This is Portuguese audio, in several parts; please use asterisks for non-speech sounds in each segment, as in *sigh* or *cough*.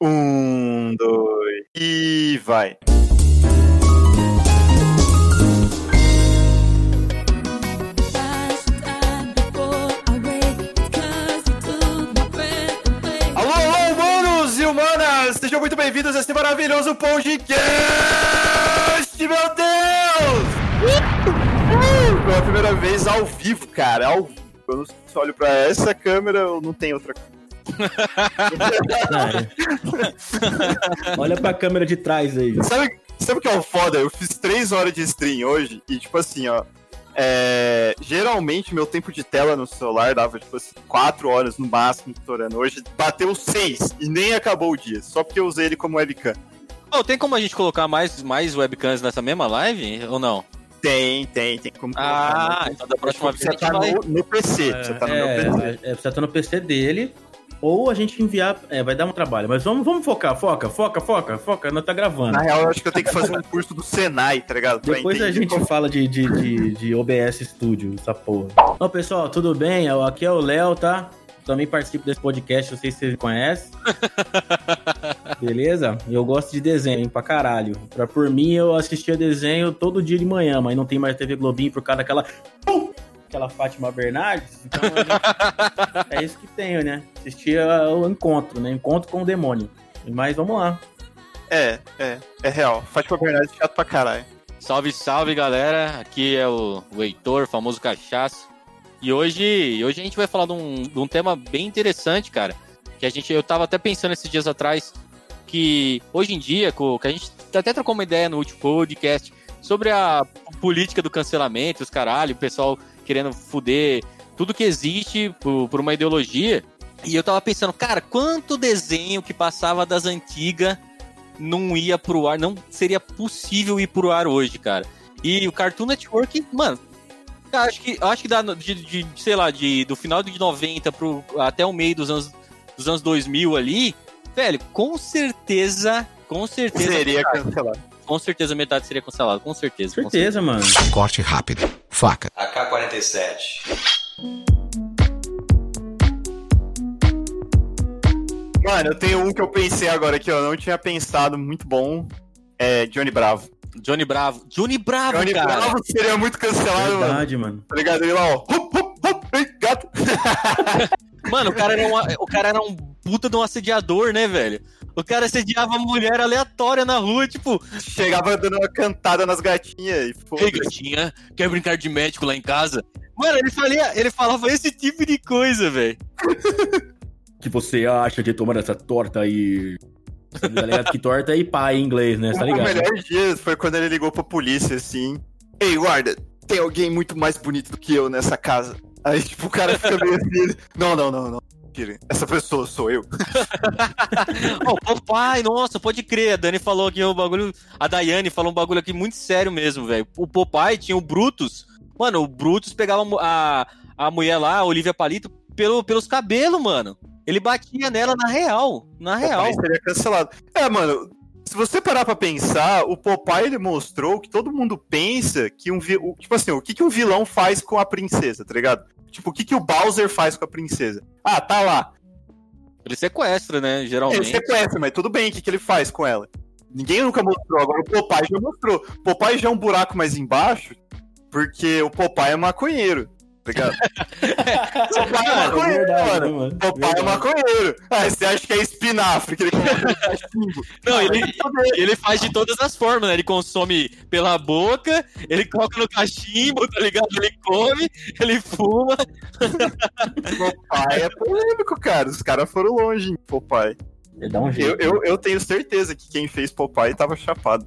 Um, dois e vai. Alô, alô, humanos e humanas! Sejam muito bem-vindos a este maravilhoso podcast, meu Deus! Uh, Pela primeira vez ao vivo, cara, ao vivo. Eu não só olho pra essa câmera, eu não tenho outra Olha pra câmera de trás aí. Sabe, sabe o que é o foda? Eu fiz três horas de stream hoje e, tipo assim, ó. é, geralmente meu tempo de tela no celular dava, tipo assim, quatro horas no máximo estourando. Hoje bateu seis e nem acabou o dia, só porque eu usei ele como webcam. Oh, tem como a gente colocar mais, mais webcams nessa mesma live ou não? Tem, tem, tem como Ah, colocar, né? então da próxima vez a Você tá vai. no, no PC, você tá no meu É, PC. é, precisa estar no PC dele. Ou a gente enviar. É, vai dar um trabalho. Mas vamos, vamos focar, foca, foca, foca, foca. Não tá gravando. Na real, eu acho que eu tenho que fazer um curso do Senai, tá ligado? Pra Depois a entender gente como- fala de, de, de, de OBS Studio, essa porra. Ô, pessoal, tudo bem? Aqui é o Léo, tá? Também participo desse podcast, não sei se vocês conhecem. *laughs* Beleza? E eu gosto de desenho, hein, pra caralho. Pra, por mim, eu assistia desenho todo dia de manhã, mas não tem mais TV Globinho por causa daquela... Pum! Aquela Fátima Bernardes. Então, gente- *laughs* é isso que tenho, né? Assistia o encontro, né? Encontro com o demônio. Mas vamos lá. É, é, é real. Fátima Bernardes é chato pra caralho. Salve, salve, galera. Aqui é o, o Heitor, famoso cachaço. E hoje, hoje a gente vai falar de um, de um tema bem interessante, cara. Que a gente, eu tava até pensando esses dias atrás que hoje em dia, que a gente até trocou uma ideia no último podcast sobre a política do cancelamento, os caralho, o pessoal querendo fuder tudo que existe por, por uma ideologia. E eu tava pensando, cara, quanto desenho que passava das antigas não ia pro ar, não seria possível ir pro ar hoje, cara. E o Cartoon Network, mano, eu acho que, acho que dá de, de- sei lá, de, do final de 90 pro, até o meio dos anos, dos anos 2000 ali, velho, com certeza, com certeza, Seria cancelado. com certeza metade seria cancelado, com certeza. com Certeza, mano. Corte rápido. Faca. AK-47. Mano, eu tenho um que eu pensei agora que eu não tinha pensado, muito bom. É Johnny Bravo. Johnny Bravo. Johnny Bravo, Johnny cara. Bravo seria muito cancelado, mano. Verdade, mano. Tá ligado? Ele lá, ó. Hup, hup, hup, gato. *laughs* Mano, o cara, era uma- o cara era um puta de um assediador, né, velho? O cara assediava mulher aleatória na rua, tipo, Chegava dando uma cantada nas gatinhas e Ei, foda gatinha, quer brincar de médico lá em casa? Mano, ele, falia, ele falava esse tipo de coisa, velho. O *laughs* que você acha de tomar essa torta aí? Tá ligado? Que torta e pai em inglês, né? Tá ligado? melhores dias foi quando ele ligou pra polícia, assim. Ei, guarda, tem alguém muito mais bonito do que eu nessa casa. Aí, tipo, o cara fica meio assim. Não, não, não, não. Essa pessoa sou eu. *laughs* Ô, Popeye, nossa, pode crer. A Dani falou aqui um bagulho. A Daiane falou um bagulho aqui muito sério mesmo, velho. O Popeye tinha o Brutus. Mano, o Brutus pegava a, a mulher lá, a Olivia Palito, pelo, pelos cabelos, mano. Ele batia nela na real. Na real. Popeye seria cancelado. É, mano, se você parar pra pensar, o Popeye ele mostrou que todo mundo pensa que um. Tipo assim, o que, que um vilão faz com a princesa, tá ligado? Tipo, o que, que o Bowser faz com a princesa? Ah, tá lá. Ele sequestra, né? Ele Geralmente. sequestra, mas tudo bem, o que, que ele faz com ela? Ninguém nunca mostrou, agora o Popeye já mostrou. O Popeye já é um buraco mais embaixo, porque o Popeye é maconheiro, ligado? *laughs* o Popeye é É maconheiro, verdade, mano. né, mano? O Popeye é maconheiro. Ah, você acha que é espinafre, que ele? *laughs* Não, ele, ele faz de todas as formas, né? Ele consome pela boca, ele coloca no cachimbo, tá ligado? Ele come, ele fuma. *laughs* Popeye é polêmico, cara. Os caras foram longe em Popeye. Um Eu, eu, eu tenho certeza que quem fez Popeye tava chapado.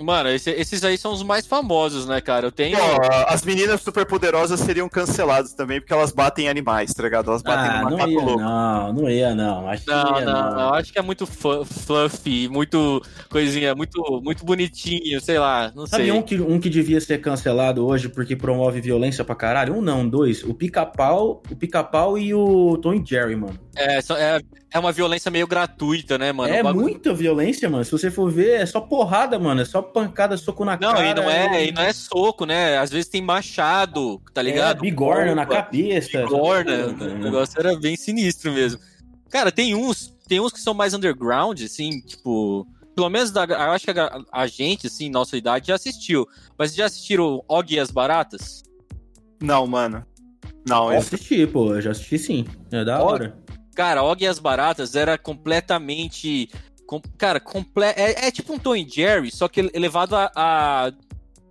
Mano, esse- esses aí são os mais famosos, né, cara? Eu tenho. Ó, as meninas superpoderosas seriam canceladas também, porque elas batem em animais, tá ligado? Elas batem Ah, no não macaco ia, louco. não, não ia, não. Acho que Não, não ia, não, eu acho que é muito fluffy, muito coisinha, muito, muito bonitinho, sei lá, não Sabe sei. um que, um que devia ser cancelado hoje porque promove violência pra caralho? Um não, dois. O pica-pau, o pica-pau e o Tom e Jerry, mano. É, só- é, é uma violência meio gratuita, né, mano? é bagulho- muita violência, mano. Se você for ver, é só porrada, mano. É só pancada, soco na Não, cara. e não é, e não é soco, né? Às vezes tem machado, tá ligado? É, bigorna na Bomba, cabeça. Bigorna. porra, O negócio era bem sinistro mesmo. Cara, tem uns tem uns que são mais underground, assim, tipo. Pelo menos da, eu acho que a, a gente, assim, nossa idade, já assistiu. Mas já assistiram Og e as Baratas? Não, mano. Não, Eu assisti, pô, eu já assisti sim. É da Ó, hora. Cara, Og e as Baratas era completamente. com- cara, comple é, é tipo um Tom e Jerry, só que elevado a, a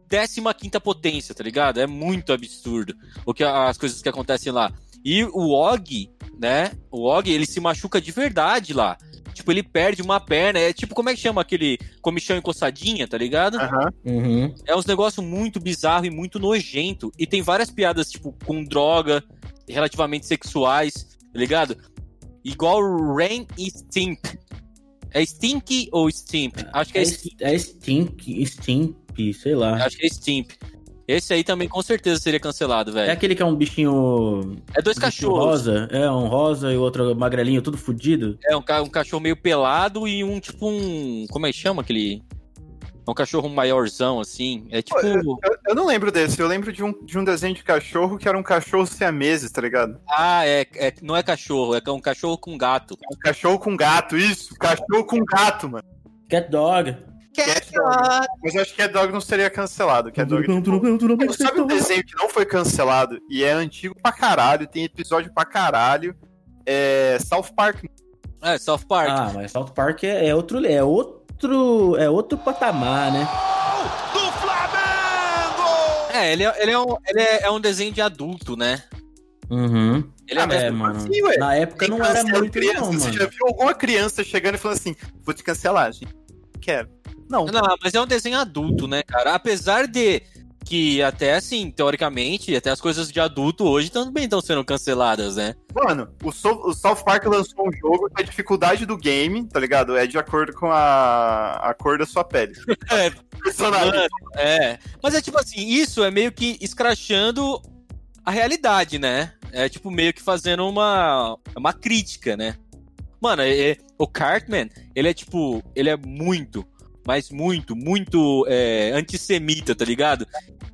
15 potência, tá ligado? É muito absurdo o que as coisas que acontecem lá. E o Og, né? O Og, ele se machuca de verdade lá. Tipo, ele perde uma perna. É tipo, como é que chama aquele comichão encostadinha, tá ligado? Uhum. É uns negócios muito bizarro e muito nojento. E tem várias piadas, tipo, com droga, relativamente sexuais, tá ligado? Igual Rain e Stimp. É Stink ou Stimp? Acho que é, É, Stimp. é Stink, Stimp, sei lá. Acho que é Stimp. Esse aí também com certeza seria cancelado, É velho. aquele que é um bichinho. É dois um bichinho cachorros. rosa. É, um rosa e o outro magrelinho, tudo fudido. É um, ca- um cachorro meio pelado e um tipo um. Como é que chama aquele. É um cachorro maiorzão, assim. É tipo. Eu, eu não lembro desse, eu lembro de um, de um desenho de cachorro que era um cachorro siameses, tá ligado? Ah, é, é. Não é cachorro, é um cachorro com gato. Um cachorro com gato, isso, cachorro com gato, mano. Cat Dog. Cat Dog. Mas eu acho que Cat Dog não seria cancelado. Cat Dog, tipo, Sabe um desenho que não foi cancelado e é antigo pra caralho, tem episódio pra caralho? É South Park. É, South Park. Ah, mas South Park é, é outro. É outro. É outro patamar, né? É, ele, é, ele, é, um, ele é, é um desenho de adulto, né? Uhum. Ele Ah, é mas É, mesmo mano. assim, ué. Na época não era muito, criança. não, Você mano. já viu alguma criança chegando e falando assim, vou te cancelar, gente? Quero. Não. Não, mas é um desenho adulto, né, cara? Apesar de que até assim, teoricamente, até as coisas de adulto hoje também estão sendo canceladas, né? Mano, o, So- o South Park lançou um jogo que a dificuldade do game, tá ligado? É de acordo com a, a cor da sua pele. *laughs* É, Personagem. É. Mas é tipo assim, isso é meio que escrachando a realidade, né? É tipo meio que fazendo uma, uma crítica, né? Mano, é- é- o Cartman, ele é tipo, ele é muito, mas muito, muito é, antissemita, tá ligado?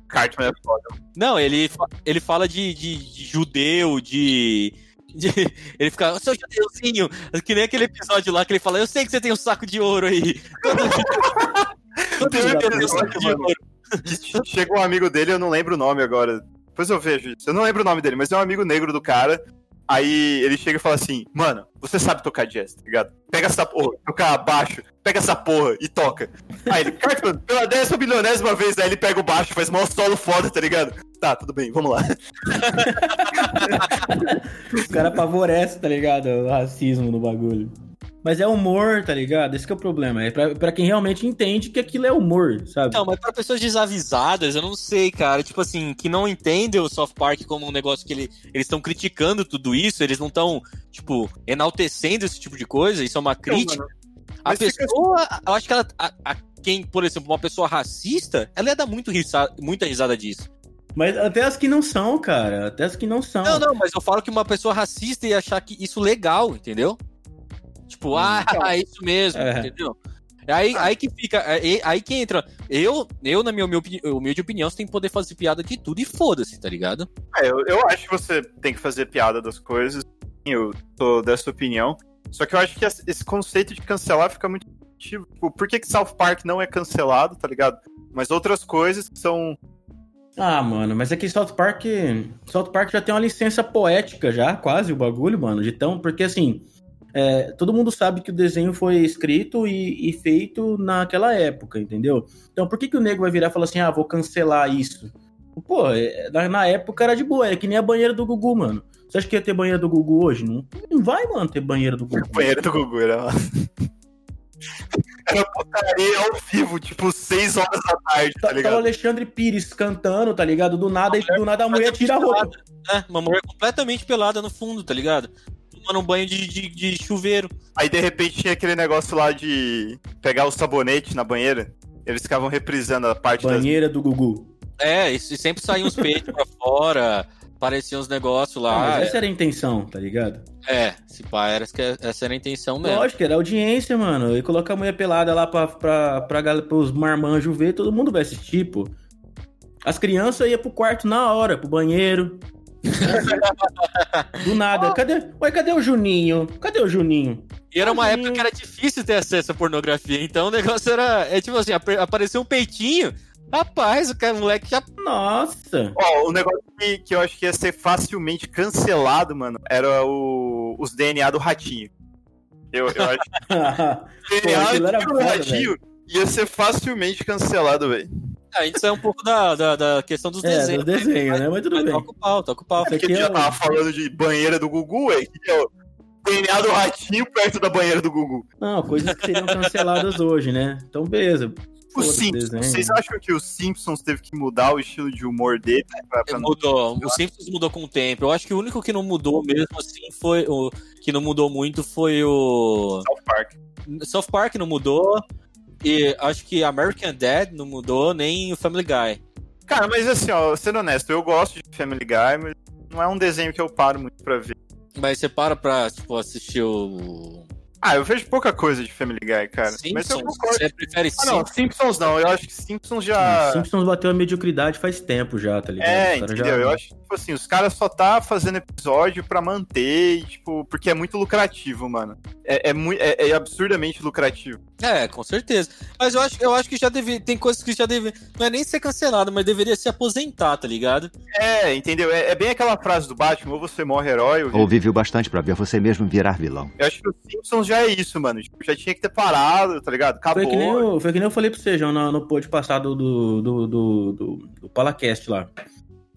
Cartman é foda. Não, ele, ele fala de, de, de judeu, de, de- *laughs* Ele fica, "Ô, seu judeuzinho, que nem aquele episódio lá que ele fala, eu sei que você tem um saco de ouro aí. *laughs* Todo judeu tem um saco de ouro. Chega um amigo dele, eu não lembro o nome agora. Depois eu vejo isso. Eu não lembro o nome dele, mas é um amigo negro do cara. Aí ele chega e fala assim: Mano, você sabe tocar jazz, tá ligado? Pega essa porra, tocar baixo, pega essa porra e toca. Aí ele, Cartman, pela décima bilionésima vez, aí ele pega o baixo, faz mó solo foda, tá ligado? Tá, tudo bem, vamos lá. *laughs* O cara favorece, tá ligado? O racismo no bagulho. Mas é humor, tá ligado? Esse que é o problema. É pra, pra quem realmente entende que aquilo é humor, sabe? Não, mas pra pessoas desavisadas, eu não sei, cara. Tipo assim, que não entendem o South Park como um negócio que ele, eles estão criticando tudo isso, eles não estão, tipo, enaltecendo esse tipo de coisa, isso é uma crítica. a mas fica pessoa, eu acho que ela. A, a- quem, por exemplo, uma pessoa racista, ela ia dar muito risa, muita risada disso. Mas até as que não são, cara. Até as que não são. Não, não, mas eu falo que uma pessoa racista ia achar que isso legal, entendeu? Tipo, ah, é isso mesmo, É. entendeu? É Aí, aí que fica, aí, aí que entra. Eu, eu, na minha humilde, humilde opinião, você tem que poder fazer piada de tudo e foda-se, tá ligado? É, eu, eu acho que você tem que fazer piada das coisas. Eu tô dessa opinião. Só que eu acho que esse esse conceito de cancelar fica muito. Tipo, por que, que South Park não é cancelado, tá ligado? Mas outras coisas que são. Ah, mano, mas é que South Park. South Park já tem uma licença poética, já, quase o bagulho, mano. De tão, porque assim. É, todo mundo sabe que o desenho foi escrito e, e feito naquela época, entendeu? Então por que, que o nego vai virar e falar assim, ah, vou cancelar isso? Pô, é, na, na época era de boa, é que nem a banheira do Gugu, mano. Você acha que ia ter banheira do Gugu hoje? Não, não vai, mano, ter banheira do Gugu. *laughs* Banheiro do Gugu, era lá. Era putaria ao vivo, tipo, 6 horas da tarde, tá Tá, tá o ligado? Alexandre Pires cantando, tá ligado? Do nada, do nada a mulher tira a roupa. É, uma mulher completamente pelada no fundo, tá ligado? Tomando um banho de, de, de chuveiro. Aí de repente tinha aquele negócio lá de pegar o sabonete na banheira. Eles ficavam reprisando a parte das. Banheira do Gugu. É, e sempre saíam os peitos pra *laughs* fora, pareciam uns negócios Ah, lá. mas essa era a intenção, tá ligado? É, se pá, era, essa era a intenção mesmo. Lógico, era audiência, mano. E colocar a mulher pelada lá pra, pra, pra, pros marmanjos ver, todo mundo vai assistir, pô. As crianças iam pro quarto na hora, pro banheiro. *laughs* Do nada. Cadê? Ué, cadê o Juninho? Cadê o Juninho? E era uma época que era difícil ter acesso à pornografia, então o negócio era. É tipo assim, ap- apareceu um peitinho. Rapaz, o cara, o moleque já. Nossa. Ó, o negócio que, que eu acho que ia ser facilmente cancelado, mano, era o, os DNA do ratinho. Eu, eu acho *laughs* que o Pô, do ratinho ia ser facilmente cancelado, velho. A gente saiu um pouco da, da, da questão dos é, desenhos. do desenho, né? Mas tudo Mas bem. toca o pau, toca o pau. Porque aqui a gente é já o- tava falando de banheira do Gugu, velho. Que é o DNA do ratinho perto da banheira do Gugu. Não, coisas que seriam canceladas hoje, né? Então, beleza. Os Simpsons. desenho. Vocês acham que os Simpsons teve que mudar o estilo de humor dele? né, pra- pra não- Mudou. O Simpsons mudou com o tempo. Eu acho que o único que não mudou mesmo assim foi. O que não mudou muito foi o. South Park. South Park não mudou. E acho que American Dad não mudou, nem o Family Guy. Cara, mas assim, ó, sendo honesto, eu gosto de Family Guy, mas não é um desenho que eu paro muito pra ver. Mas você para pra tipo, assistir o. Ah, eu vejo pouca coisa de Family Guy, cara. Mas eu Simpsons. concordo. Você prefere Ah, não, Simpsons? Simpsons não. Eu acho que Simpsons já. Simpsons bateu a mediocridade faz tempo já, tá ligado? É, entendeu? já- Eu acho que, tipo assim, os caras só tá fazendo episódio pra manter, e, tipo, porque é muito lucrativo, mano. É, é, é- é absurdamente lucrativo. É, com certeza. Mas eu acho, eu acho que já deve. Tem coisas que já deve. Não é nem ser cancelado, mas deveria se aposentar, tá ligado? É, entendeu? É, é bem aquela frase do Batman, ou você morre herói, ou... Ou viveu bastante pra ver você mesmo virar vilão. Eu acho que o Simpsons já é isso, mano. Tipo, já tinha que ter parado, tá ligado? Acabou. Foi que, nem eu, foi que nem eu falei pro você, João, no, no pod passado do, do, do, do, do Palacast lá.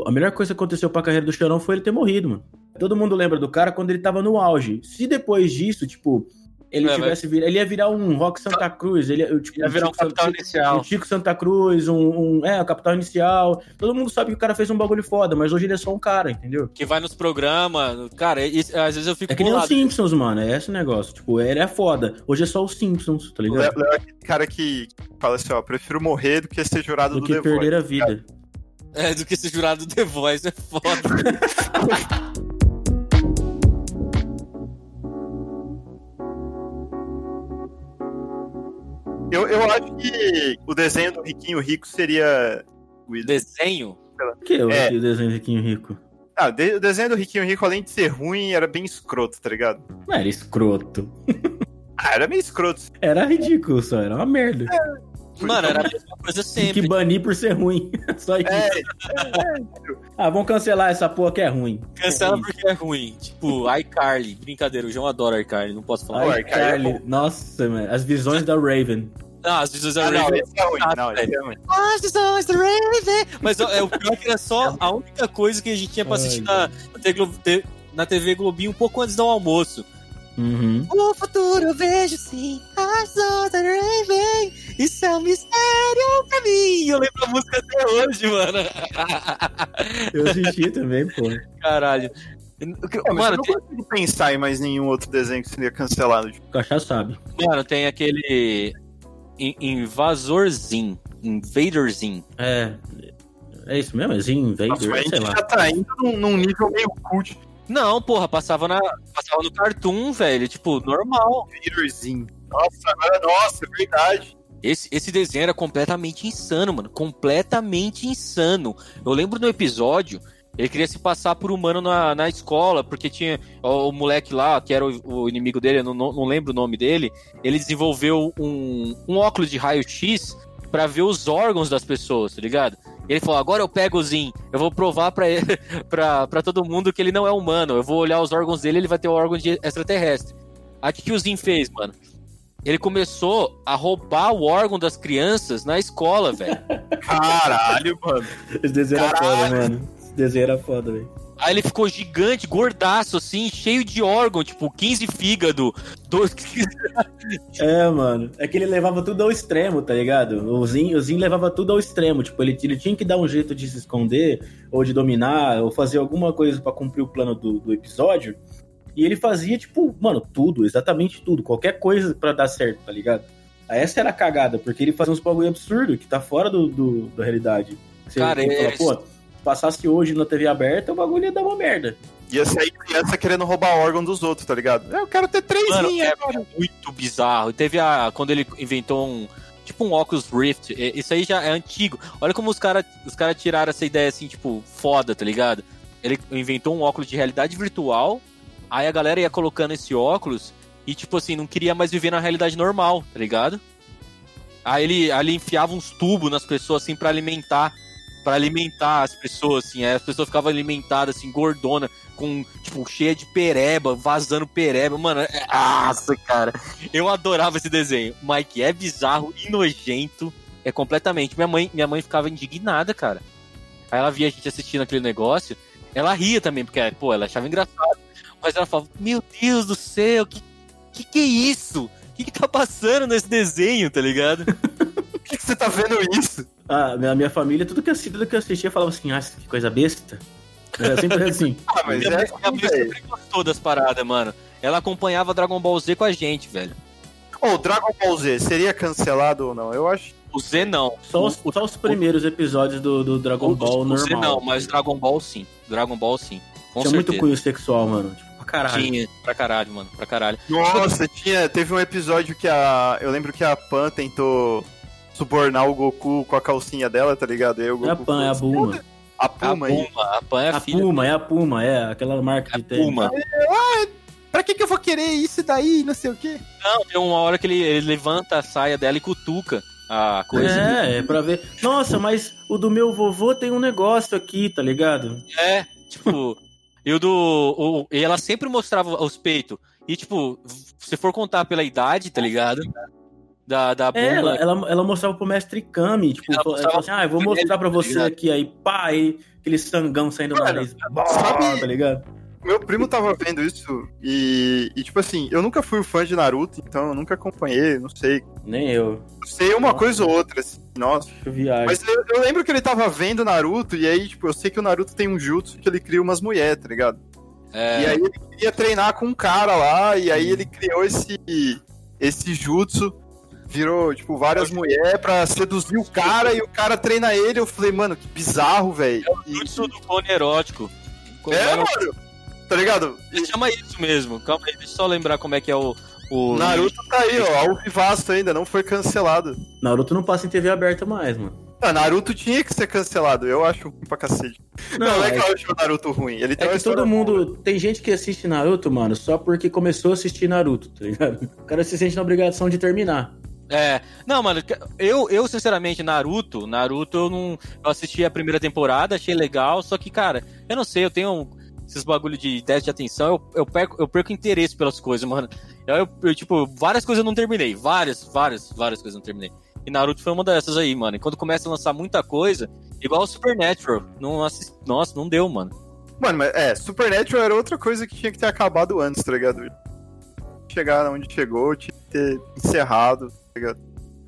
A melhor coisa que aconteceu pra carreira do Chorão foi ele ter morrido, mano. Todo mundo lembra do cara quando ele tava no auge. Se depois disso, tipo, ele É, tivesse vir, ele ia virar um Rock Santa Cruz, ele ia, tipo, Ia virar um Chico capital San- inicial. Um Chico Santa Cruz, um, um- É, o Capital Inicial. Todo mundo sabe que o cara fez um bagulho foda, mas hoje ele é só um cara, entendeu? Que vai nos programas. Cara, isso- às vezes eu fico É que nem os. Simpsons, mano. É esse o negócio. Tipo, ele é foda. Hoje é só os Simpsons, tá ligado? Léo é aquele cara que fala assim, ó, prefiro morrer do que ser jurado Do do, que The perder a Voice. vida. É, do que ser jurado do The Voice, é foda. *laughs* Eu, eu acho que o desenho do Riquinho Rico seria... o Desenho? O que é o É. desenho Riquinho Rico? Ah, o de- o desenho do Riquinho Rico, além de ser ruim, era bem escroto, tá ligado? Não era escroto. Ah, era meio escroto. Era ridículo só, era uma merda. Mano, era a mesma coisa Tem que sempre. banir por ser ruim. *laughs* Só isso. É, Ah, vamos cancelar essa porra que é ruim. Cancela É porque é ruim. Tipo, iCarly. Brincadeira, o João adora iCarly, não posso falar. Cara, é. Nossa, mano. As visões da Raven. Ah, as visões da ah, não, Raven. esse é ruim. Ah, Não, esse é ruim. As visões da Raven. Mas ó, é, o pior que era só a única coisa que a gente tinha pra assistir na, na TV Globinho um pouco antes do almoço. Uhum. O futuro eu vejo sim, as da Raven. Isso é um mistério pra mim. Eu lembro a música até hoje, mano. *laughs* Eu assisti também, pô. Caralho. É, Mano, eu não tem, consigo pensar em mais nenhum outro desenho que seria cancelado. Tipo, O Cachá sabe. mano, tem aquele in- Invasorzinho, Invaderzinho. É. É isso mesmo? É Zin, Nossa, Vader, mas a sei gente lá. já tá indo num, num nível meio cult. Não, porra, passava, na, passava no Cartoon, velho. Tipo, normal. Vaderzinho. Nossa, agora, nossa, é verdade. Esse, esse desenho era completamente insano, mano. Completamente insano. Eu lembro no episódio, ele queria se passar por humano na, na escola, porque tinha o, o moleque lá, que era o, o inimigo dele, eu não, não, não lembro o nome dele. Ele desenvolveu um, um óculos de raio-x pra ver os órgãos das pessoas, tá ligado? Ele falou: agora eu pego o Zin, eu vou provar pra, ele, *laughs* pra, pra todo mundo que ele não é humano. Eu vou olhar os órgãos dele, ele vai ter o órgão de extraterrestre. Aí o que, que o Zin fez, mano? Ele começou a roubar o órgão das crianças na escola, velho. *laughs* Caralho, mano. Esse desenho era foda, mano. Esse desenho era foda, velho. Aí ele ficou gigante, gordaço, assim, cheio de órgão, tipo, 15 fígado, dois... *laughs* É, mano. É que ele levava tudo ao extremo, tá ligado? O Zin, o Zin levava tudo ao extremo. Tipo, ele, ele tinha que dar um jeito de se esconder, ou de dominar, ou fazer alguma coisa pra cumprir o plano do, do episódio. E ele fazia, tipo, mano, tudo, exatamente tudo. Qualquer coisa pra dar certo, tá ligado? Essa era a cagada, porque ele fazia uns bagulho absurdo que tá fora do, do- da realidade. Você Cara, que é- pô, passasse hoje na TV aberta, o bagulho ia dar uma merda. Ia sair criança querendo roubar órgão dos outros, tá ligado? Eu quero ter três Mano, linhas, é cara. muito bizarro. Teve a... quando ele inventou um... Tipo um Oculus Rift, é- isso aí já é antigo. Olha como os caras os cara tiraram essa ideia, assim, tipo, foda, tá ligado? ele inventou um óculos de realidade virtual, aí a galera ia colocando esse óculos e, tipo assim, não queria mais viver na realidade normal, tá ligado? Aí ele, aí ele enfiava uns tubos nas pessoas, assim, para alimentar para alimentar as pessoas, assim. Aí as pessoas ficavam alimentadas, assim, gordona, com, tipo, cheia de pereba, vazando pereba. Mano, é... nossa, cara. Eu adorava esse desenho. Mike é bizarro e nojento. É completamente. Minha mãe, minha mãe ficava indignada, cara. Aí ela via a gente assistindo aquele negócio. Ela ria também, porque, pô, ela achava engraçado. Mas ela falava, meu Deus do céu, que que, que é isso? O que, que tá passando nesse desenho, tá ligado? *laughs* Por que, que você tá vendo isso? Ah, minha, minha família, tudo que, tudo que eu assistia, falava assim, ah, que coisa besta. Era sempre assim. *laughs* Ah, mas minha é assim, minha mãe sempre gostou das paradas, mano. Ela acompanhava Dragon Ball Z com a gente, velho. Ô, Dragon Ball Z seria cancelado ou não? Eu acho. O Z não. Só os, o, só os primeiros episódios do, do Dragon o, Ball o normal. Z não, mas Dragon Ball sim. Dragon Ball sim. Com Tinha muito certeza. cunho sexual, mano. Tipo, pra caralho. Tinha, pra caralho, mano. Pra caralho. Nossa, tinha, teve um episódio que a. Eu lembro que a Pan tentou subornar o Goku com a calcinha dela, tá ligado? Aí o É a Goku Pan, é a Buma. A A Puma aí. Puma, a Pan é a, A filha. Puma, é a Puma, é aquela marca A de tênis. Puma. Pra que, que eu vou querer isso daí? Não sei o quê. Não, tem uma hora que ele, ele levanta a saia dela e cutuca a coisa. É, é pra ver. Nossa, mas o do meu vovô tem um negócio aqui, tá ligado? É, tipo, e o do. O, e ela sempre mostrava os peitos. E, tipo, se for contar pela idade, tá ligado? Da, da É, ela, ela, ela mostrava pro mestre Kami, tipo, Ela ela mostrava falou assim, ah, eu vou mostrar pra você ligado? aqui, aí pá, aí aquele sangão saindo do nariz, sabe- tá ligado? Meu primo tava vendo isso e, e, tipo assim, eu nunca fui fã de Naruto, então eu nunca acompanhei, não sei. Nem eu, Sei uma coisa ou outra, assim, nossa. eu viajo. Mas eu, eu lembro que ele tava vendo Naruto, e aí, tipo, eu sei que o Naruto tem um jutsu que ele cria umas mulheres, tá ligado? É, E aí ele queria treinar com um cara lá, e aí ele criou esse, esse jutsu, virou, tipo, várias mulheres pra seduzir o cara, e o cara treina ele. Eu falei, mano, que bizarro, velho. o jutsu do clone erótico. Como É, mano. Tá ligado? Ele chama isso mesmo. Calma aí, deixa eu só lembrar como é que é o. o... Naruto tá aí, ó, ao vivaço ainda, não foi cancelado. Naruto não passa em TV aberta mais, mano. Ah, Naruto tinha que ser cancelado, eu acho ruim pra cacete. Não, não é que é, eu acho o Naruto ruim, ele tem é que todo boa. mundo. Tem gente que assiste Naruto, mano, só porque começou a assistir Naruto, tá ligado? O cara se sente na obrigação de terminar. É. Não, mano, eu, eu sinceramente, Naruto, Naruto, eu não. Eu assisti a primeira temporada, achei legal, só que, cara, eu não sei, eu tenho esses bagulho de teste de atenção, eu, eu, perco, eu perco interesse pelas coisas, mano. Eu, eu- tipo, várias coisas eu não terminei. Várias, várias, várias coisas eu não terminei. E Naruto foi uma dessas aí, mano. E quando começa a lançar muita coisa, igual o Supernatural, não assisti, nossa, não deu, mano. Mano, mas é, Supernatural era outra coisa que tinha que ter acabado antes, tá ligado? Chegar onde chegou, tinha que ter encerrado, ligado?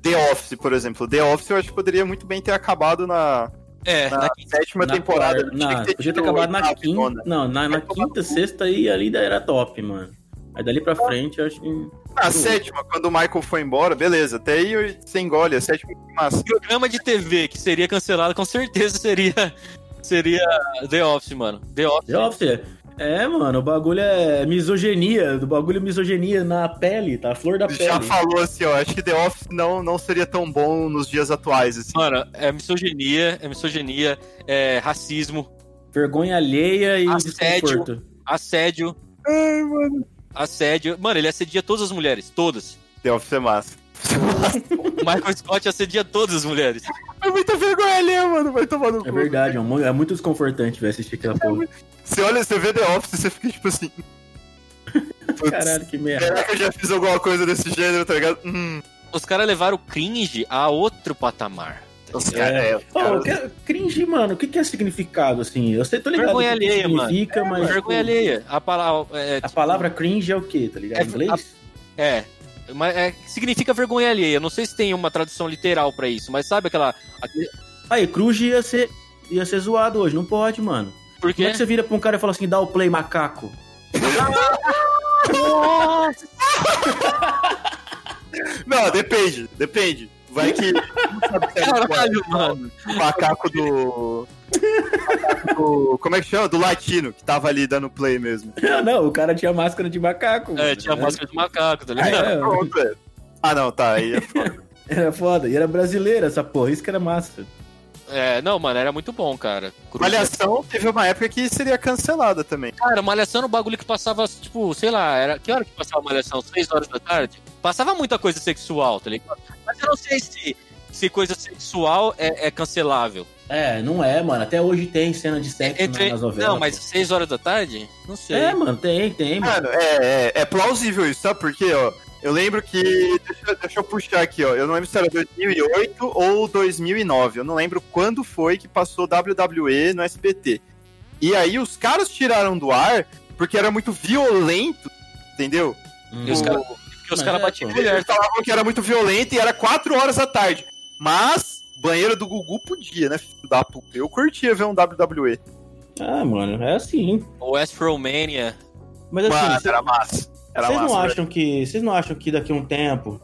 The Office, por exemplo. The Office eu acho que poderia muito bem ter acabado na, É, na na- sétima Na temporada. quarta- que ter podia ter acabado na quinta. nona. Não, na, na quinta, sexta aí ali ainda era top, mano. Aí dali pra frente eu acho que. Na sétima, quando o Michael foi embora, beleza. Até aí você engole, a sétima foi massa. programa de TV que seria cancelado, com certeza seria seria The Office, mano. The Office. The Office. É, mano, o bagulho é misoginia. Do bagulho é misoginia na pele, tá? A flor da Já pele. falou assim, ó, acho que The Office não, não seria tão bom nos dias atuais, assim. Mano, é misoginia, é misoginia, é racismo, Vergonha alheia e Assédio. desconforto. assédio, Ai, mano. assédio. Mano, ele assedia todas as mulheres, todas. The Office é massa. O Michael Scott assedia todas as mulheres. É muita vergonha ali, mano. Vai tomar no É cu. verdade, é mu- é muito desconfortante ver assistir aquela porra. Você olha, você vê The Office, você fica tipo assim. *laughs* Caralho, que merda. Será que eu já fiz alguma coisa desse gênero, tá ligado? Hum. Os caras levaram o cringe a outro patamar. tá Os caras, é, os que- cringe, mano, o que, que é significado, assim? Eu sei, tô ligado Vergonha que, que alheia, mano. significa, mas... Vergonha alheia. A palavra. É, A palavra cringe é o quê, tá ligado? É, Em inglês? é, mas é, significa vergonha alheia. Não sei se tem uma tradução literal pra isso, mas sabe aquela. aquele- Aí, cruze ia ser, ia ser zoado hoje, não pode, mano. Por Como quê? é que você vira pra um cara e fala assim, dá o play, macaco? *laughs* Não, depende, depende. Vai que. se é Caralho, mano. o macaco do. macaco do- Como é que chama? Do latino, que tava ali dando play mesmo. Não, o cara tinha máscara de macaco. É, mano. tinha máscara de macaco, tá ligado? É, Pronto, é. Ah, não, tá. Aí é foda. *laughs* Era foda. E era brasileira essa porra, isso que era massa. É, não, mano, era muito bom, cara. Cruz- Malhação teve uma época que seria cancelada também. Cara, Malhação era um bagulho que passava, tipo, sei lá, era. Que hora que passava Malhação? Seis horas da tarde? Passava muita coisa sexual, tá ligado? Mas eu não sei se, se coisa sexual é, é cancelável. É, não é, mano. Até hoje tem cena de sexo Entre- nas novelas. Não, mas pô. seis horas da tarde? Não sei. É, mano, tem, tem, mano. Mano, é, é, é plausível isso, sabe por quê, ó? Eu lembro que. Deixa, deixa eu puxar aqui, ó. Eu não lembro se era 2008 ou 2009. Eu não lembro quando foi que passou WWE no SBT. E aí os caras tiraram do ar porque era muito violento, entendeu? Hum. E os caras porque os Mas caras é, batiam pô. mulher. Eles falavam que era muito violento e era 4 horas da tarde. Mas, banheiro do Gugu podia, né, filho da puta? Eu curtia ver um WWE. Ah, mano, é assim. O Westphal-Mania. Mas assim, cê- era massa. Era vocês massa. não velho. acham que. Vocês não acham que daqui a um tempo.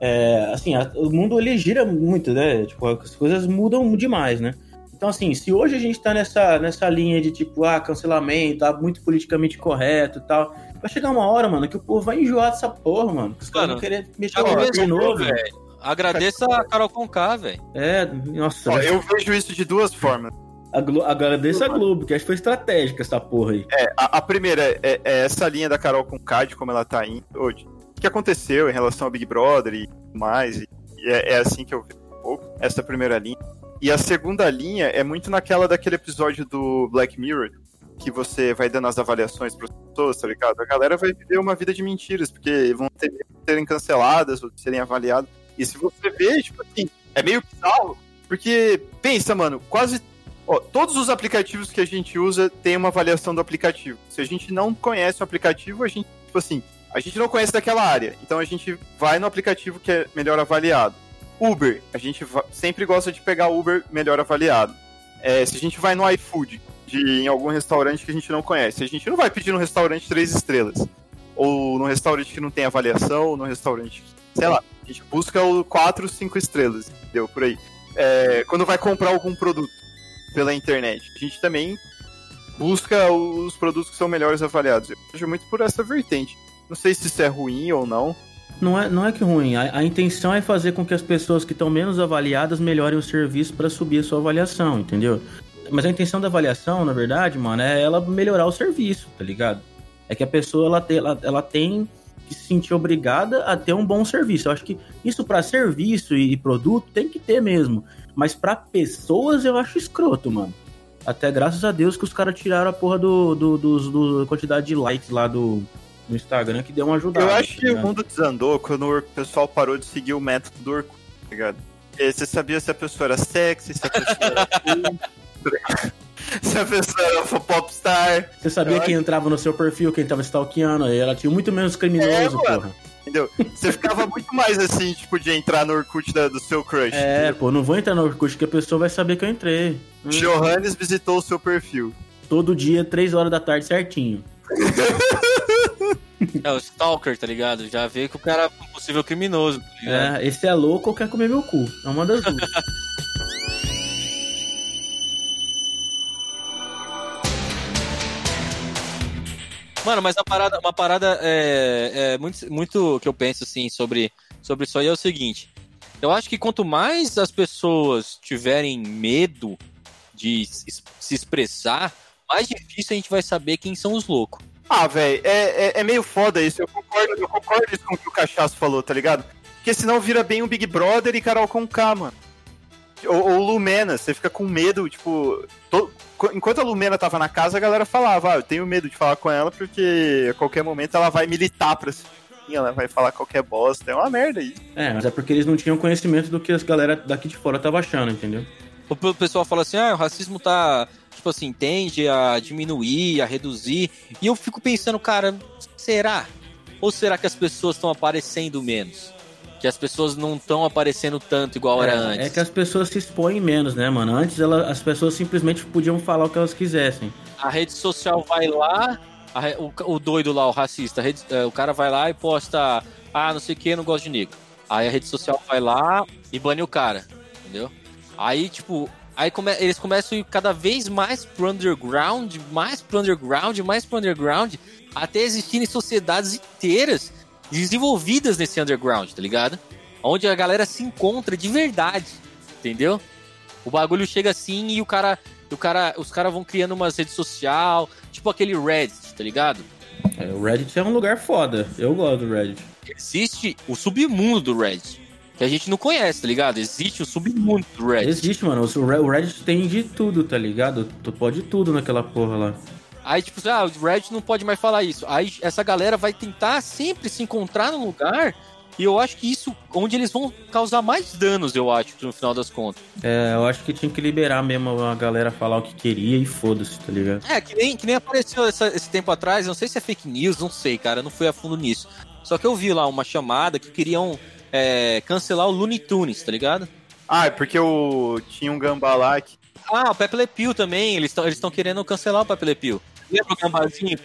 é, assim, a- o mundo ele gira muito, né? Tipo, as coisas mudam demais, né? Então, assim, se hoje a gente tá nessa, nessa linha de tipo, ah, cancelamento, tá muito politicamente correto e tal, vai chegar uma hora, mano, que o povo vai enjoar dessa porra, mano. Que os caras vão querer mexer o de novo. velho. Agradeça a Carol Conká, velho. É, nossa, Ó, eu vejo isso de duas formas. A Glo- agradeço a Globo, que acho que foi estratégica essa porra aí. É, a, a primeira é, é essa linha da Carol com Cade, como ela tá indo hoje. O que aconteceu em relação ao Big Brother e mais. E, é, é assim que eu vejo um pouco, essa primeira linha. E a segunda linha é muito naquela daquele episódio do Black Mirror, que você vai dando as avaliações para as pessoas, tá ligado? A galera vai viver uma vida de mentiras, porque vão ter, serem canceladas ou serem avaliadas. E se você vê, tipo assim, é meio bizarro, porque, pensa, mano, quase Ó, todos os aplicativos que a gente usa tem uma avaliação do aplicativo. Se a gente não conhece o aplicativo, a gente, tipo assim, a gente não conhece daquela área. Então a gente vai no aplicativo que é melhor avaliado. Uber, a gente sempre gosta de pegar Uber melhor avaliado. É, se a gente vai no iFood, de, em algum restaurante que a gente não conhece, a gente não vai pedir no restaurante três estrelas. Ou no restaurante que não tem avaliação, ou no restaurante, sei lá, a gente busca o quatro, cinco estrelas, entendeu? Por aí. É, quando vai comprar algum produto pela internet. A gente também busca os produtos que são melhores avaliados. Eu vejo muito por essa vertente. Não sei se isso é ruim ou não. Não é, não é que ruim, a, a intenção é fazer com que as pessoas que estão menos avaliadas melhorem o serviço para subir a sua avaliação, entendeu? Mas a intenção da avaliação, na verdade, mano, é ela melhorar o serviço, tá ligado? É que a pessoa ela ela, ela tem que se sentir obrigada a ter um bom serviço. Eu acho que isso para serviço e produto tem que ter mesmo. Mas para pessoas eu acho escroto, mano. Até graças a Deus que os caras tiraram a porra do, do, dos- do quantidade de likes lá do, do Instagram que deu uma ajudada. eu acho tá que o mundo desandou quando o pessoal parou de seguir o método do Orkut, tá ligado? E Você sabia se a pessoa era sexy, se a pessoa era? *laughs* *laughs* se a pessoa era popstar, Você sabia Eu quem entrava no seu perfil, quem tava stalkeando, aí ela tinha muito menos criminoso, É, porra. entendeu? Você ficava muito mais assim, tipo, de entrar no Orkut da- do seu crush. É, entendeu? pô, não vou entrar no Orkut que a pessoa vai saber que eu entrei. Hum, Johannes visitou o seu perfil. Todo dia, três horas da tarde, certinho. *laughs* É o Stalker, tá ligado? Já vê que o cara é um possível criminoso, tá ligado? É, esse é louco ou quer comer meu cu. É uma das duas. *laughs* Mano, mas uma parada, uma parada é, é muito, muito que eu penso assim sobre, sobre isso aí é o seguinte. Eu acho que quanto mais as pessoas tiverem medo de se expressar, mais difícil a gente vai saber quem são os loucos. Ah, velho, é, é, é meio foda isso. Eu concordo, eu concordo com o que o Cachaço falou, tá ligado? Porque senão vira bem um Big Brother e Carol com K, mano. Ou, ou Lumena, você fica com medo, tipo. to- Enquanto a Lumena tava na casa, a galera falava, ah, eu tenho medo de falar com ela porque a qualquer momento ela vai militar pra cima, ela vai falar qualquer bosta. É uma merda isso. é, mas é porque eles não tinham conhecimento do que as galera daqui de fora tava achando, entendeu? O pe- pessoal fala assim, ah, o racismo tá, tipo assim, tende a diminuir, a reduzir. E eu fico pensando, cara, será? Ou será que as pessoas estão aparecendo menos? Que as pessoas não estão aparecendo tanto igual era é, antes. é que as pessoas se expõem menos, né, mano? Antes ela, as pessoas simplesmente podiam falar o que elas quisessem. A rede social vai lá, a o, o doido lá, o racista, rede- é, o cara vai lá e posta, ah, não sei o que, não gosto de negro. Aí a rede social vai lá e bane o cara, entendeu? Aí, tipo, aí come- eles começam a ir cada vez mais pro underground, mais pro underground, mais pro underground, até existirem sociedades inteiras desenvolvidas nesse underground, tá ligado? Onde a galera se encontra de verdade, entendeu? O bagulho chega assim e o cara. O cara os caras vão criando umas redes social, tipo aquele Reddit, tá ligado? É, o Reddit é um lugar foda. Eu gosto do Reddit. Existe o submundo do Reddit. Que a gente não conhece, tá ligado? Existe o submundo do Reddit. Existe, mano. O Reddit tem de tudo, tá ligado? Tu pode tudo naquela porra lá. Aí, tipo, ah, o Reddit não pode mais falar isso. Aí essa galera vai tentar sempre se encontrar no lugar e eu acho que isso, onde eles vão causar mais danos, eu acho, no final das contas. É, eu acho que tinha que liberar mesmo a galera falar o que queria e foda-se, tá ligado? É, que nem, que nem apareceu essa, esse tempo atrás, não sei se é fake news, não sei, cara, eu não fui a fundo nisso. Só que eu vi lá uma chamada que queriam é, cancelar o Looney Tunes, tá ligado? Ah, é porque o... tinha um gambá lá que... Ah, o Pepe Le Pew também, eles estão eles querendo cancelar o Pepe Le Pew. Lembra o gambazinho?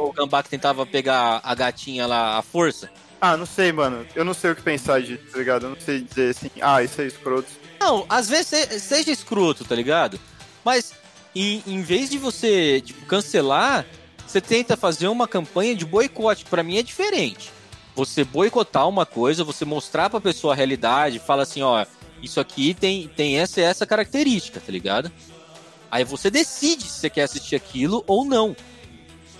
O gambá que tentava pegar a gatinha lá à força? Ah, não sei, mano. Eu não sei o que pensar disso, tá ligado? Eu não sei dizer assim, ah, isso é escroto. Não, às vezes seja escroto, tá ligado? Mas em, em vez de você tipo, cancelar, você tenta fazer uma campanha de boicote. Para mim é diferente. Você boicotar uma coisa, você mostrar pra pessoa a realidade, fala assim, ó, isso aqui tem, tem essa e essa característica, tá ligado? Aí você decide se você quer assistir aquilo ou não.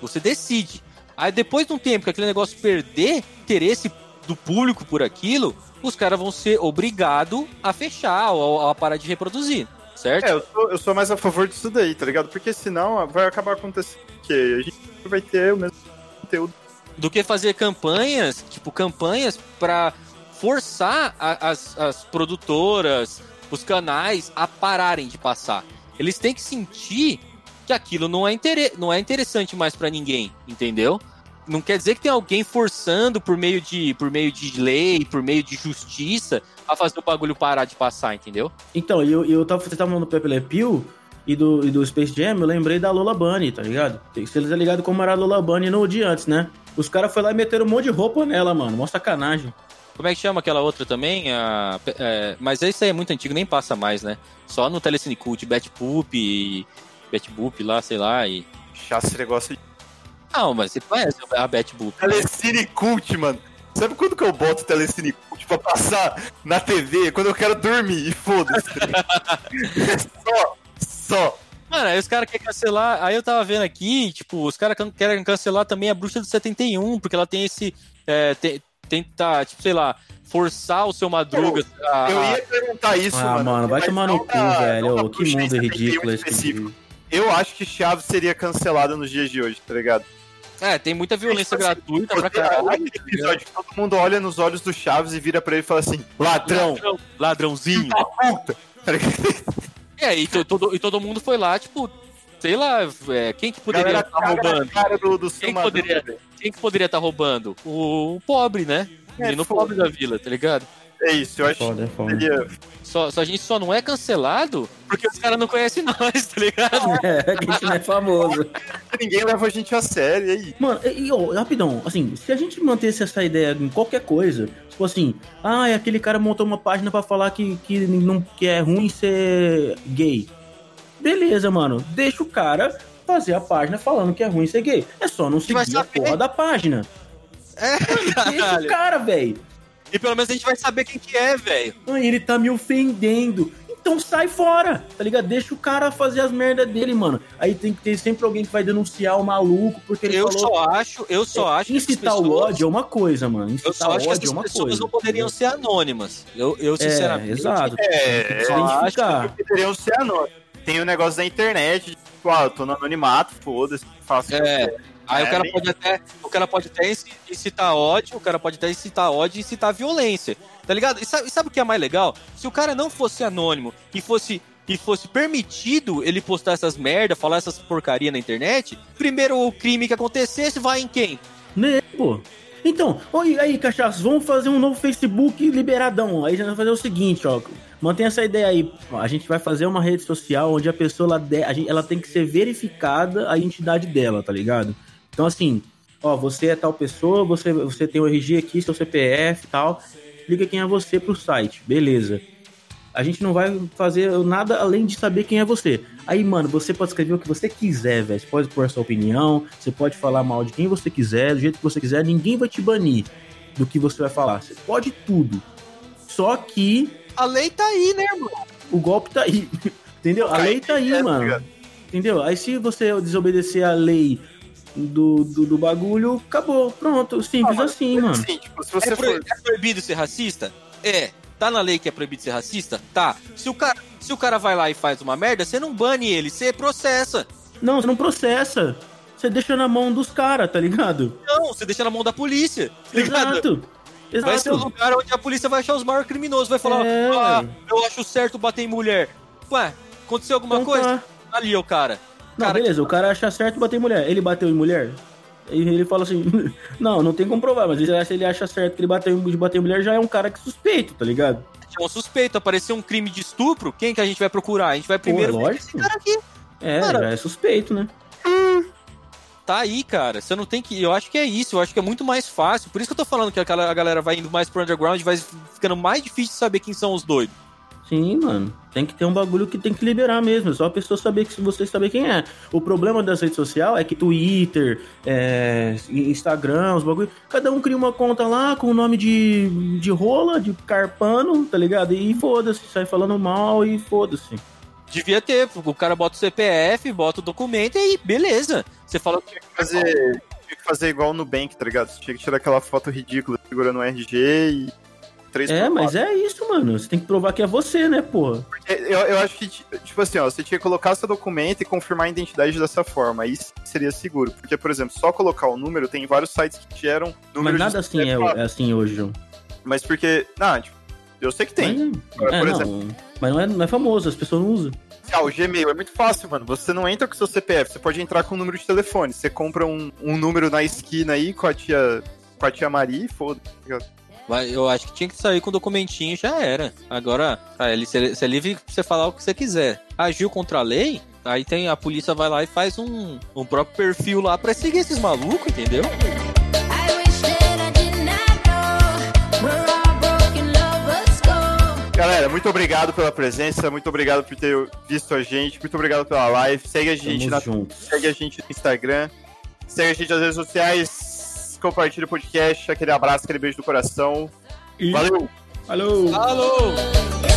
Você decide. Aí depois de um tempo que aquele negócio perder interesse do público por aquilo, os caras vão ser obrigados a fechar ou a parar de reproduzir, certo? É, eu sou, eu sou mais a favor disso daí, tá ligado? Porque senão vai acabar acontecendo que a gente vai ter o mesmo conteúdo. Do que fazer campanhas, tipo, campanhas para forçar a, as, as produtoras, os canais a pararem de passar. Eles têm que sentir que aquilo não é, inter... não é interessante mais para ninguém, entendeu? Não quer dizer que tem alguém forçando por meio de, por meio de lei, por meio de justiça, a fazer o bagulho parar de passar, entendeu? Então, eu, eu tava, você tava falando do Pepe Le Pew e do, e do Space Jam, eu lembrei da Lola Bunny, tá ligado? Você tá ligado como era a Lola Bunny no dia antes, né? Os caras foram lá e meteram um monte de roupa nela, mano. Mó sacanagem. Como é que chama aquela outra também? A, é, mas esse aí é muito antigo, nem passa mais, né? Só no Telecine Cult, Bat Poop e Boop lá, sei lá, e. Chato esse negócio de. Não, mas você conhece a Bet Boop. Telecine Cult, mano. Sabe quando que eu boto Telecine Cult pra passar na TV? Quando eu quero dormir e foda-se. *laughs* só, só. Mano, aí os caras querem cancelar. Aí eu tava vendo aqui, tipo, os caras querem cancelar também a Bruxa do 71, porque ela tem esse. É, tem, tenta, tipo, sei lá, forçar o seu Madruga. Eu, a... eu ia perguntar isso, ah, mano. mano vai tomar no cu, velho. que mundo ridículo esse. Eu acho que Chaves seria cancelada nos dias de hoje, tá ligado? É, tem muita violência gratuita pra caralho. Tá episódio, todo mundo olha nos olhos do Chaves e vira pra ele e fala assim: ladrão! ladrão ladrãozinho! Puta! *laughs* é, e, todo, e todo mundo foi lá, tipo, sei lá, é, quem que poderia estar tá roubando? Cara do, do quem, que poderia, quem que poderia estar tá roubando? O, o, pobre, né? O é, menino pobre da vila, tá ligado? É isso, eu acho foda, é foda. que seria só, só, a gente só não é cancelado porque os caras não conhecem *laughs* nós, tá ligado? *laughs* É, a gente não é famoso. *laughs* Ninguém leva a gente a sério, e aí? Mano, e, oh, rapidão, assim, se a gente mantesse essa ideia em qualquer coisa, tipo assim, ah, aquele cara montou uma página para falar que, que, não, que é ruim ser gay. Beleza, mano, deixa o cara fazer a página falando que é ruim ser gay. É só não seguir a porra da página. É, deixa o cara, velho. E pelo menos a gente vai saber quem que é, velho. Ele tá me ofendendo. Então sai fora, tá ligado? Deixa o cara fazer as merdas dele, mano. Aí tem que ter sempre alguém que vai denunciar o maluco, porque ele eu falou... só acho, eu só é, acho incitar pessoas... o ódio é uma coisa, mano. Incitar eu só acho ódio que é uma pessoas coisa. não poderiam ser anônimas. Eu, eu sinceramente. É, exato. É, eu acho que poderiam ser anônimas. Tem o um negócio da internet, tipo, ah, eu tô no anonimato, foda-se, faço. É. Aí é, o cara bem... pode até, o cara pode até incitar ódio, o cara pode até incitar ódio e incitar violência, tá ligado? E sabe, e sabe o que é mais legal? Se o cara não fosse anônimo e fosse e fosse permitido ele postar essas merda, falar essas porcaria na internet, primeiro o crime que acontecesse vai em quem? Né, pô. Então, oi, aí, cachaço, vamos fazer um novo Facebook liberadão. Aí a gente vai fazer o seguinte, ó. Mantém essa ideia aí. A gente vai fazer uma rede social onde a pessoa ela, ela tem que ser verificada a identidade dela, tá ligado? Então, assim, ó, você é tal pessoa, você, você tem o RG aqui, seu CPF e tal, explica quem é você pro site, beleza. A gente não vai fazer nada além de saber quem é você. Aí, mano, você pode escrever o que você quiser, velho. Você pode pôr sua opinião, você pode falar mal de quem você quiser, do jeito que você quiser, ninguém vai te banir do que você vai falar. Você pode tudo. Só que. A lei tá aí, né, irmão? O golpe tá aí. *laughs* Entendeu? A lei tá aí, É, mano. ligado? Entendeu? Aí se você desobedecer a lei do, do, do bagulho, acabou. Pronto. Simples Ah, assim, mano. Assim, tipo, se você É, pro- for. é proibido ser racista? É. Tá na lei que é proibido ser racista? Tá. Se o cara, se o cara vai lá e faz uma merda, você não bane ele, você processa. Não, você não processa. Você deixa na mão dos caras, tá ligado? Não, você deixa na mão da polícia. Tá ligado? Exato. Vai ser o Exato. lugar onde a polícia vai achar os maiores criminosos. Vai falar, É, ah, eu acho certo bater em mulher. Ué, aconteceu alguma Então coisa? tá. Ali, o cara. Não, Cara, beleza, o cara acha certo bater em mulher. Ele bateu em mulher? E ele fala assim, *laughs* não, não tem como provar, mas ele acha, ele acha certo que ele bateu em, de bater em mulher, já é um cara que é suspeito, tá ligado? Tinha um suspeito, apareceu um crime de estupro, quem que a gente vai procurar? A gente vai primeiro ver lógico. esse cara aqui. É, Cara. já é suspeito, né? Tá aí, cara. Você não tem que. Eu acho que é isso. Eu acho que é muito mais fácil. Por isso que eu tô falando que aquela, a galera vai indo mais pro underground, vai ficando mais difícil de saber quem são os doidos. Sim, mano. Tem que ter um bagulho que tem que liberar mesmo. Só a pessoa saber que você saber quem é. O problema das redes sociais é que Twitter, é, Instagram, os bagulho. Cada um cria uma conta lá com o nome de, de rola, de carpano, tá ligado? E foda-se, sai falando mal e foda-se. Devia ter. O cara bota o CPF, bota o documento e aí, beleza. Você fala que. fazer, tinha que fazer igual no Bank, tá ligado? Você tinha que tirar aquela foto ridícula segurando um RG e. Três É, por mas é isso, mano. Você tem que provar que é você, né, porra? Porque Eu, eu acho que, tipo assim, ó, você tinha que colocar seu documento e confirmar a identidade dessa forma. Aí seria seguro. Porque, por exemplo, só colocar o número, tem vários sites que geram Mas números nada assim é, é assim hoje, João. Mas porque. Não, tipo, eu sei que tem. Mas, é, por não, exemplo. mas não é, não é famoso, as pessoas não usam. Ah, o Gmail é muito fácil, mano. Você não entra com seu CPF, você pode entrar com o número de telefone. Você compra um, um número na esquina aí com a tia. Com a tia Maria e foda. Mas Eu acho que tinha que sair com o documentinho já era. Agora, ah, ele- você você é livre pra você falar o que você quiser. Agiu contra a lei, aí tem a polícia vai lá e faz um, um próprio perfil lá pra seguir esses malucos, entendeu? Galera, muito obrigado pela presença, muito obrigado por ter visto a gente, muito obrigado pela live. Segue a gente, Tamo na, juntos. segue a gente no Instagram, segue a gente nas redes sociais, compartilha o podcast, aquele abraço, aquele beijo do coração. E- Valeu! Alô! Alô!